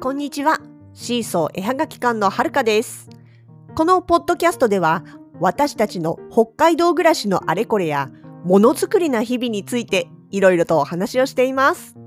こんにちは。シーソー絵はがき館のはるかです。このポッドキャストでは、私たちの北海道暮らしのあれこれや、ものづくりな日々について、いろいろとお話をしています。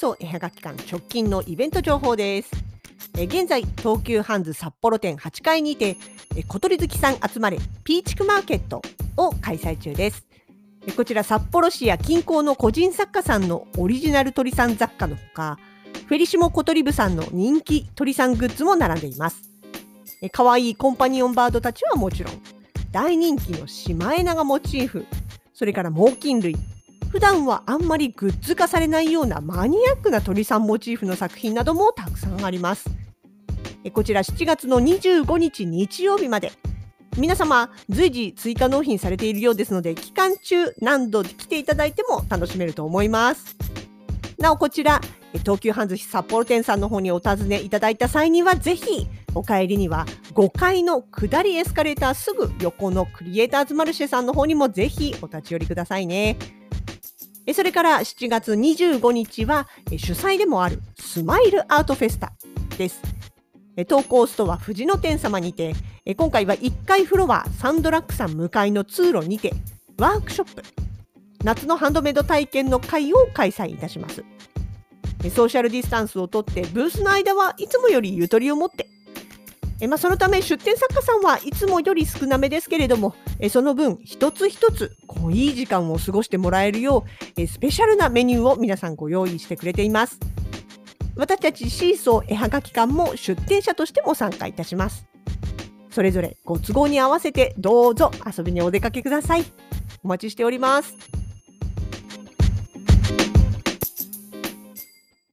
シーソー絵はがき館直近のイベント情報です。え現在東急ハンズ札幌店8階にてえ小鳥好きさん集まれピーチクマーケットを開催中です。えこちら札幌市や近郊の個人作家さんのオリジナル鳥さん雑貨のほかフェリシモ小鳥部さんの人気鳥さんグッズも並んでいます。え可愛いコンパニオンバードたちはもちろん大人気のシマエナガモチーフそれから猛禽類普段はあんまりグッズ化されないようなマニアックな鳥さんモチーフの作品などもたくさんあります。こちら7月の25日日曜日まで。皆様随時追加納品されているようですので期間中何度来ていただいても楽しめると思います。なおこちら東急ハンズ札幌店さんの方にお尋ねいただいた際にはぜひお帰りには5階の下りエスカレーターすぐ横のクリエイターズマルシェさんの方にもぜひお立ち寄りくださいね。それから7月25日は主催でもあるスマイルアートフェスタです。投稿ストア藤野店様にて今回は1階フロアサンドラックさん向かいの通路にてワークショップ夏のハンドメイド体験の会を開催いたします。ソーシャルディスタンスをとってブースの間はいつもよりゆとりを持ってえまあ、そのため出店作家さんはいつもより少なめですけれどもえその分一つ一つこういい時間を過ごしてもらえるようえスペシャルなメニューを皆さんご用意してくれています。私たちシーソー絵はがき館も出店者としても参加いたします。それぞれご都合に合わせてどうぞ遊びにお出かけください。お待ちしております。